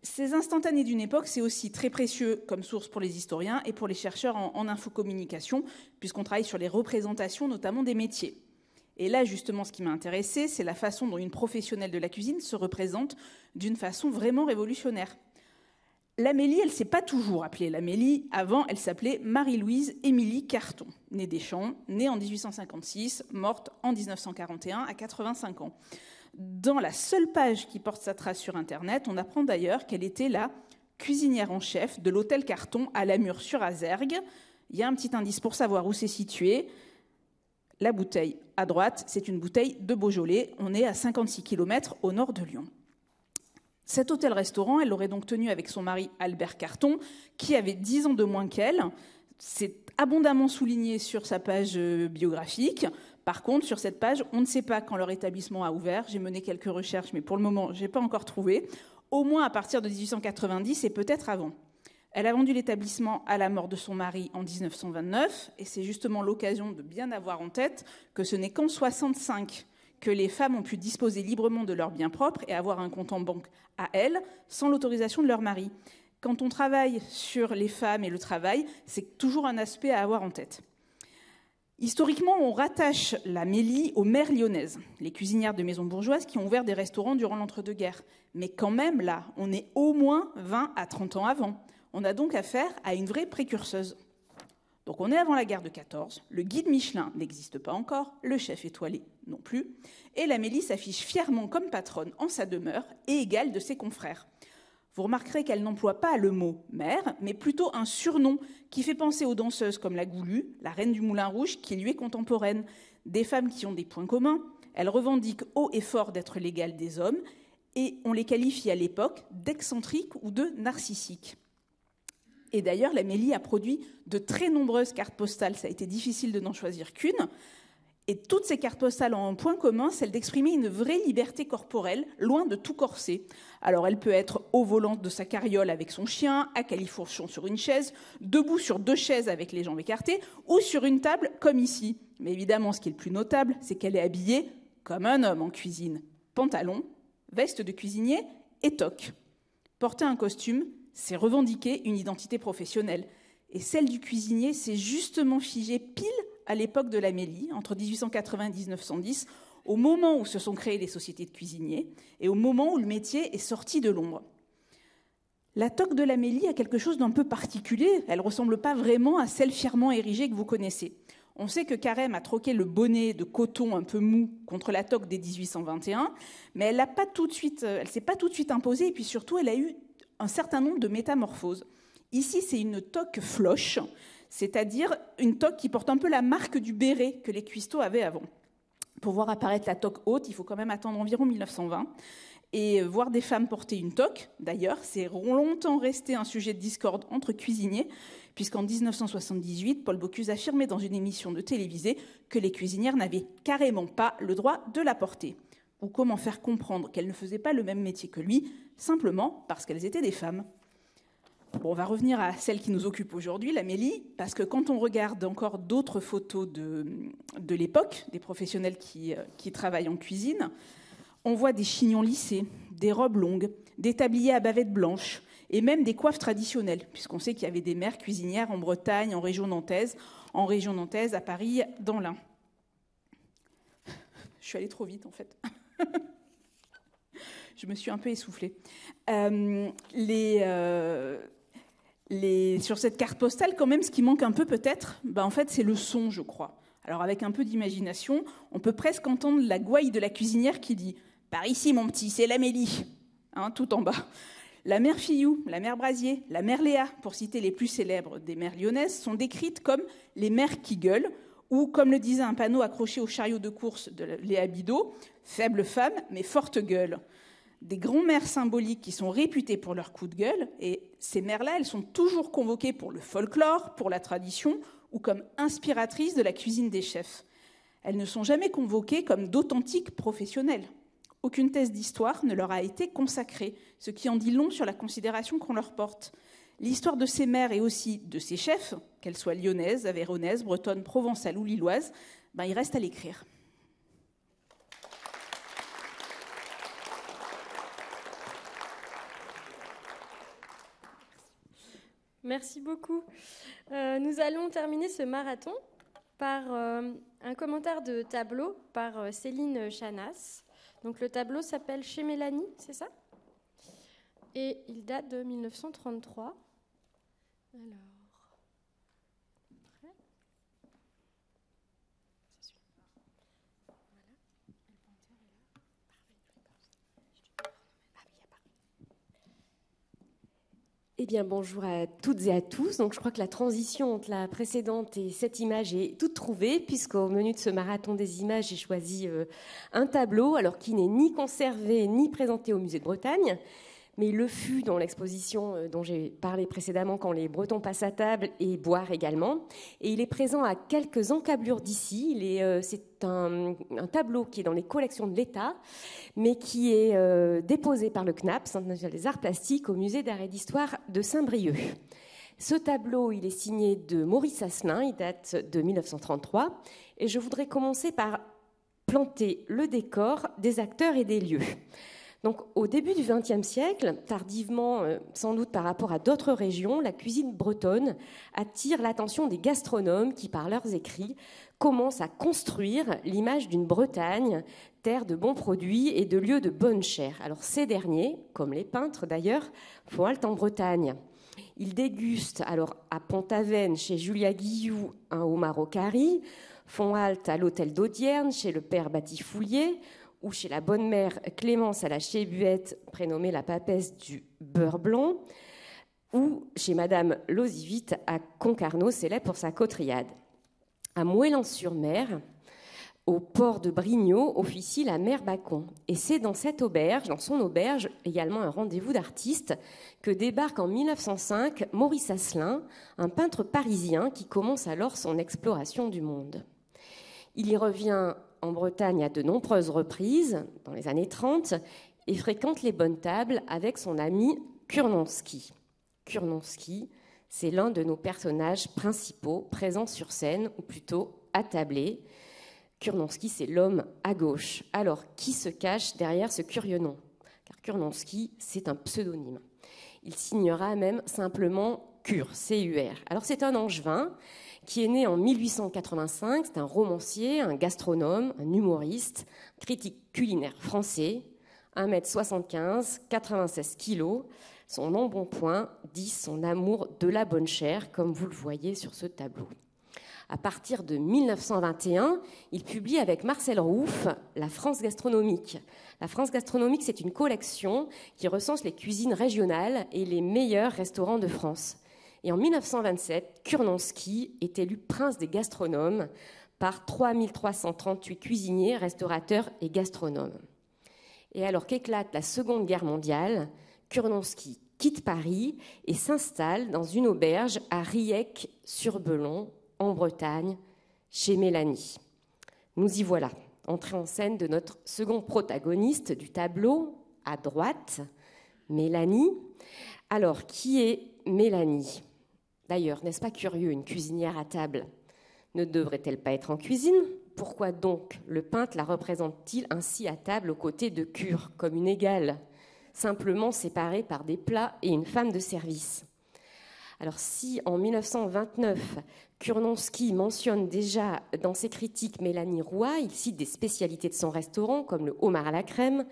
Ces instantanés d'une époque, c'est aussi très précieux comme source pour les historiens et pour les chercheurs en, en infocommunication, puisqu'on travaille sur les représentations notamment des métiers. Et là, justement, ce qui m'a intéressé, c'est la façon dont une professionnelle de la cuisine se représente d'une façon vraiment révolutionnaire. L'Amélie, elle ne s'est pas toujours appelée l'Amélie. Avant, elle s'appelait Marie-Louise Émilie Carton, née Deschamps, née en 1856, morte en 1941 à 85 ans. Dans la seule page qui porte sa trace sur Internet, on apprend d'ailleurs qu'elle était la cuisinière en chef de l'hôtel Carton à Lamure sur Azergue. Il y a un petit indice pour savoir où c'est situé. La bouteille à droite, c'est une bouteille de Beaujolais. On est à 56 km au nord de Lyon. Cet hôtel-restaurant, elle l'aurait donc tenu avec son mari Albert Carton, qui avait 10 ans de moins qu'elle. C'est abondamment souligné sur sa page euh, biographique. Par contre, sur cette page, on ne sait pas quand leur établissement a ouvert. J'ai mené quelques recherches, mais pour le moment, je n'ai pas encore trouvé. Au moins à partir de 1890 et peut-être avant. Elle a vendu l'établissement à la mort de son mari en 1929, et c'est justement l'occasion de bien avoir en tête que ce n'est qu'en 65 que les femmes ont pu disposer librement de leurs biens propres et avoir un compte en banque à elles, sans l'autorisation de leur mari. Quand on travaille sur les femmes et le travail, c'est toujours un aspect à avoir en tête. Historiquement, on rattache la Mélie aux mères lyonnaises, les cuisinières de maisons bourgeoises qui ont ouvert des restaurants durant l'entre-deux-guerres. Mais quand même, là, on est au moins 20 à 30 ans avant. On a donc affaire à une vraie précurseuse. Donc on est avant la guerre de 14, le guide Michelin n'existe pas encore, le chef étoilé non plus, et l'Amélie s'affiche fièrement comme patronne en sa demeure et égale de ses confrères. Vous remarquerez qu'elle n'emploie pas le mot mère, mais plutôt un surnom qui fait penser aux danseuses comme la Goulue, la reine du Moulin Rouge, qui lui est contemporaine, des femmes qui ont des points communs. Elles revendiquent haut et fort d'être l'égale des hommes, et on les qualifie à l'époque d'excentriques ou de narcissiques. Et d'ailleurs, l'Amélie a produit de très nombreuses cartes postales. Ça a été difficile de n'en choisir qu'une. Et toutes ces cartes postales ont un point commun, celle d'exprimer une vraie liberté corporelle, loin de tout corset. Alors elle peut être au volant de sa carriole avec son chien, à califourchon sur une chaise, debout sur deux chaises avec les jambes écartées, ou sur une table comme ici. Mais évidemment, ce qui est le plus notable, c'est qu'elle est habillée comme un homme en cuisine. Pantalon, veste de cuisinier et toque. Porter un costume, c'est revendiquer une identité professionnelle. Et celle du cuisinier s'est justement figée pile à l'époque de l'Amélie, entre 1880 et 1910, au moment où se sont créées les sociétés de cuisiniers et au moment où le métier est sorti de l'ombre. La toque de l'Amélie a quelque chose d'un peu particulier. Elle ne ressemble pas vraiment à celle fièrement érigée que vous connaissez. On sait que Carême a troqué le bonnet de coton un peu mou contre la toque des 1821, mais elle ne s'est pas tout de suite imposée et puis surtout elle a eu un certain nombre de métamorphoses. Ici, c'est une toque floche, c'est-à-dire une toque qui porte un peu la marque du béret que les cuistots avaient avant. Pour voir apparaître la toque haute, il faut quand même attendre environ 1920. Et voir des femmes porter une toque, d'ailleurs, c'est longtemps resté un sujet de discorde entre cuisiniers, puisqu'en 1978, Paul Bocuse affirmait dans une émission de télévisée que les cuisinières n'avaient carrément pas le droit de la porter. Ou comment faire comprendre qu'elles ne faisaient pas le même métier que lui, simplement parce qu'elles étaient des femmes. Bon, on va revenir à celle qui nous occupe aujourd'hui, l'Amélie, parce que quand on regarde encore d'autres photos de, l'époque, des professionnels qui, euh, qui, travaillent en cuisine, on voit des chignons lissés, des robes longues, des tabliers à bavettes blanches, et même des coiffes traditionnelles, puisqu'on sait qu'il y avait des mères cuisinières en Bretagne, en région nantaise, en région nantaise, à Paris, dans l'Ain. Je suis allée trop vite, en fait. Je me suis un peu essoufflée. Euh, euh, sur cette carte postale, quand même, ce qui manque un peu peut-être, ben, en fait, c'est le son, je crois. Alors avec un peu d'imagination, on peut presque entendre la gouaille de la cuisinière qui dit « Par ici, mon petit, c'est l'Amélie hein, tout en bas. La mère Fillou, la mère Brasier, la mère Léa, pour citer les plus célèbres des mères lyonnaises, sont décrites comme les mères qui gueulent Ou, comme le disait un panneau accroché au chariot de course de Léa Bidot, faible femme, mais forte gueule. Des grands-mères symboliques qui sont réputées pour leur coup de gueule, et ces mères-là, elles sont toujours convoquées pour le folklore, pour la tradition, ou comme inspiratrices de la cuisine des chefs. Elles ne sont jamais convoquées comme d'authentiques professionnels. Aucune thèse d'histoire ne leur a été consacrée, ce qui en dit long sur la considération qu'on leur porte. L'histoire de ces mères et aussi de ces chefs, qu'elles soient lyonnaises, avéronaises, bretonnes, provençales ou lilloises, ben, il reste à l'écrire.
Merci beaucoup. Euh, nous allons terminer ce marathon par euh, un commentaire de tableau par euh, Céline Chanas. Donc le tableau s'appelle Chez Mélanie, c'est ça? Et il date de 1933. Alors.
Eh bien, bonjour à toutes et à tous. Donc, je crois que la transition entre la précédente et cette image est toute trouvée, puisqu'au menu de ce marathon des images, j'ai choisi euh, un tableau, alors qui n'est ni conservé ni présenté au musée de Bretagne, mais il le fut dans l'exposition euh, dont j'ai parlé précédemment, quand les Bretons passent à table et boire également. Et il est présent à quelques encablures d'ici. Euh, c'est un, tableau qui est dans les collections de l'État, mais qui est euh, déposé par le CNAP, Centre national des arts plastiques, au musée d'art et d'histoire de Saint-Brieuc. Ce tableau, il est signé de Maurice Asselin, il date de 1933, et je voudrais commencer par planter le décor des acteurs et des lieux. Donc, au début du XXe siècle, tardivement euh, sans doute par rapport à d'autres régions, la cuisine bretonne attire l'attention des gastronomes qui, par leurs écrits, commencent à construire l'image d'une Bretagne, terre de bons produits et de lieux de bonne chair. Alors, ces derniers, comme les peintres d'ailleurs, font halte en Bretagne. Ils dégustent alors à Pont-Aven, chez Julia Guillou, un homard au font halte à l'hôtel d'Audierne, chez le père Batifoulier, ou chez la bonne mère Clémence à la Chébuette, prénommée la papesse du beurre blanc, ou chez Madame Lozivite à Concarneau, célèbre pour sa cotriade. À Moëlan-sur-Mer, au port de Brignot, officie la mère Bacon. Et c'est dans cette auberge, dans son auberge, également un rendez-vous d'artistes, que débarque en 1905 Maurice Asselin, un peintre parisien qui commence alors son exploration du monde. Il y revient en Bretagne à de nombreuses reprises, dans les années 30, et fréquente les bonnes tables avec son ami Kurnonski. Kurnonski, c'est l'un de nos personnages principaux présents sur scène, ou plutôt attablés. Kurnonski, c'est l'homme à gauche. Alors, qui se cache derrière ce curieux nom? Car Kurnonski, c'est un pseudonyme. Il signera même simplement Cur, C-U-R. Alors, c'est un angevin qui est né en 1885. C'est un romancier, un gastronome, un humoriste, critique culinaire français, 1m75, 96 kg. Son embonpoint dit son amour de la bonne chair, comme vous le voyez sur ce tableau. À partir de 1921, il publie avec Marcel Rouff La France gastronomique. La France gastronomique, c'est une collection qui recense les cuisines régionales et les meilleurs restaurants de France. Et en 1927, Kurnonski est élu prince des gastronomes par 3338 cuisiniers, restaurateurs et gastronomes. Et alors qu'éclate la Seconde Guerre mondiale, Kurnonski quitte Paris et s'installe dans une auberge à Riec-sur-Belon, en Bretagne, chez Mélanie. Nous y voilà, entrée en scène de notre second protagoniste du tableau, à droite, Mélanie. Alors, qui est Mélanie? D'ailleurs, n'est-ce pas curieux, une cuisinière à table Ne devrait-elle pas être en cuisine? Pourquoi donc le peintre la représente-t-il ainsi à table aux côtés de Cure, comme une égale, simplement séparée par des plats et une femme de service? Alors si en 1929, Kurnonski mentionne déjà dans ses critiques Mélanie Roy, il cite des spécialités de son restaurant comme le homard à la crème,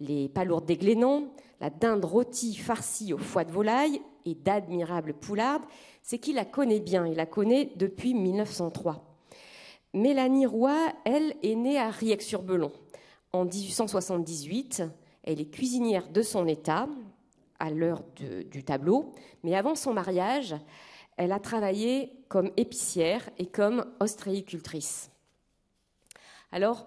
les palourdes des Glénans, la dinde rôtie farcie au foie de volaille et d'admirables poulardes, c'est qu'il la connaît bien. Il la connaît depuis 1903. Mélanie Roy, elle, est née à Riec-sur-Belon en 1878. Elle est cuisinière de son état à l'heure du tableau, mais avant son mariage, elle a travaillé comme épicière et comme ostréicultrice. Alors,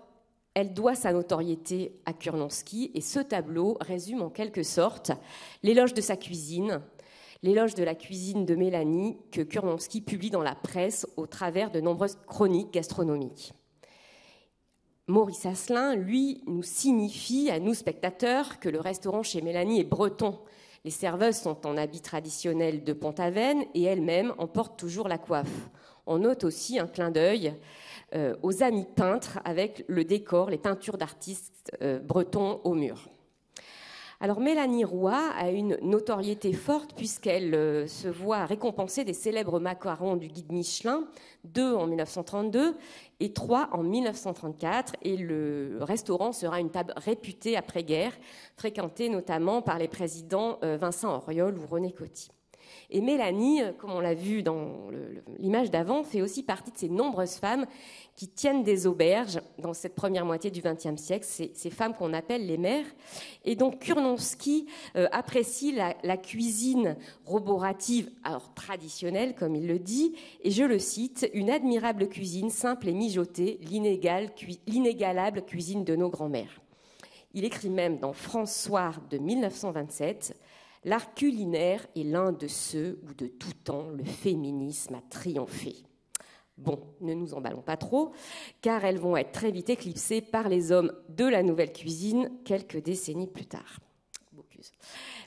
elle doit sa notoriété à Kurnonsky et ce tableau résume en quelque sorte l'éloge de sa cuisine, l'éloge de la cuisine de Mélanie que Kurnonsky publie dans la presse au travers de nombreuses chroniques gastronomiques. Maurice Asselin, lui, nous signifie à nous spectateurs que le restaurant chez Mélanie est breton. Les serveuses sont en habit traditionnel de Pont-Aven et elles-mêmes en portent toujours la coiffe. On note aussi un clin d'œil euh, aux amis peintres avec le décor, les peintures d'artistes euh, bretons au mur. Alors Mélanie Roy a une notoriété forte puisqu'elle euh, se voit récompenser des célèbres macarons du guide Michelin, deux en 1932 et trois en 1934. Et le restaurant sera une table réputée après-guerre, fréquentée notamment par les présidents Vincent Auriol ou René Coty. Et Mélanie, euh, comme on l'a vu dans l'image d'avant, fait aussi partie de ces nombreuses femmes qui tiennent des auberges dans cette première moitié du XXe siècle, ces, femmes qu'on appelle les mères. Et donc Kurnonsky euh, apprécie la, cuisine roborative, alors traditionnelle comme il le dit, et je le cite, une admirable cuisine simple et mijotée, l'inégalable cuisine de nos grands-mères. Il écrit même dans François de 1927 L'art culinaire est l'un de ceux où de tout temps le féminisme a triomphé. Bon, ne nous emballons pas trop, car elles vont être très vite éclipsées par les hommes de la nouvelle cuisine quelques décennies plus tard.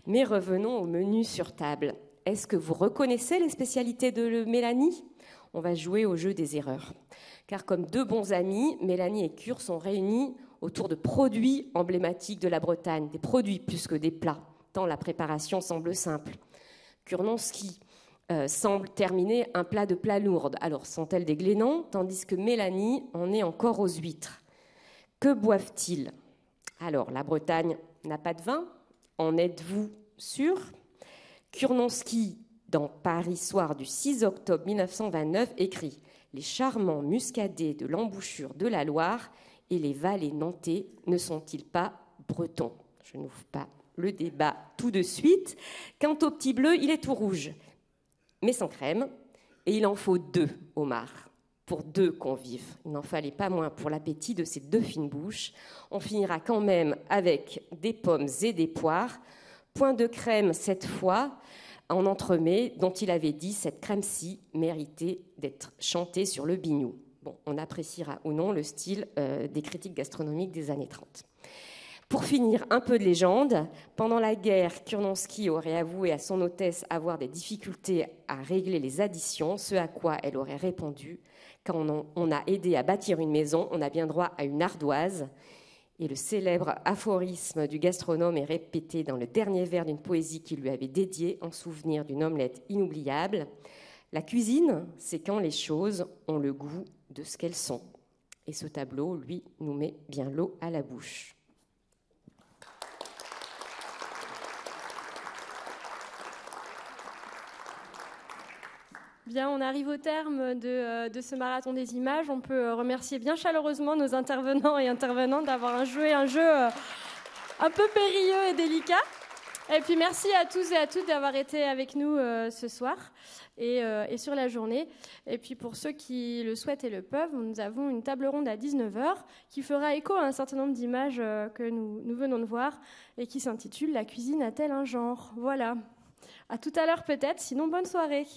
Mais revenons au menu sur table. Est-ce que vous reconnaissez les spécialités de Mélanie? On va jouer au jeu des erreurs. Car comme deux bons amis, Mélanie et Cure sont réunis autour de produits emblématiques de la Bretagne, des produits plus que des plats, la préparation semble simple. Kurnonski euh, semble terminer un plat de plat lourd. Alors, sont-elles des glénans Tandis que Mélanie en est encore aux huîtres? Que boivent-ils? Alors, la Bretagne n'a pas de vin. En êtes-vous sûr? Kurnonski, dans Paris Soir du 6 octobre 1929, écrit Les charmants muscadets de l'embouchure de la Loire et les vallées nantais ne sont-ils pas bretons? Je n'ouvre pas le débat tout de suite. Quant au petit bleu, il est tout rouge mais sans crème. Et il en faut deux homards pour deux convives. Il n'en fallait pas moins pour l'appétit de ces deux fines bouches. On finira quand même avec des pommes et des poires. Point de crème cette fois en entremets, dont il avait dit cette crème-ci méritait d'être chantée sur le bignou. Bon, on appréciera ou non le style euh, des critiques gastronomiques des années 30. Pour finir, un peu de légende. Pendant la guerre, Kurnonsky aurait avoué à son hôtesse avoir des difficultés à régler les additions, ce à quoi elle aurait répondu Quand on a aidé à bâtir une maison, on a bien droit à une ardoise. Et le célèbre aphorisme du gastronome est répété dans le dernier vers d'une poésie qu'il lui avait dédiée en souvenir d'une omelette inoubliable. La cuisine, c'est quand les choses ont le goût de ce qu'elles sont. Et ce tableau, lui, nous met bien l'eau à la bouche.
Bien, on arrive au terme euh, de, ce marathon des images. On peut euh, remercier bien chaleureusement nos intervenants et intervenantes d'avoir joué un jeu euh, un peu périlleux et délicat. Et puis merci à tous et à toutes d'avoir été avec nous ce soir et, sur la journée. Et puis pour ceux qui le souhaitent et le peuvent, nous avons une table ronde à 19h qui fera écho à un certain nombre d'images que nous, nous venons de voir et qui s'intitule La cuisine a-t-elle un genre? Voilà. À tout à l'heure peut-être, sinon bonne soirée.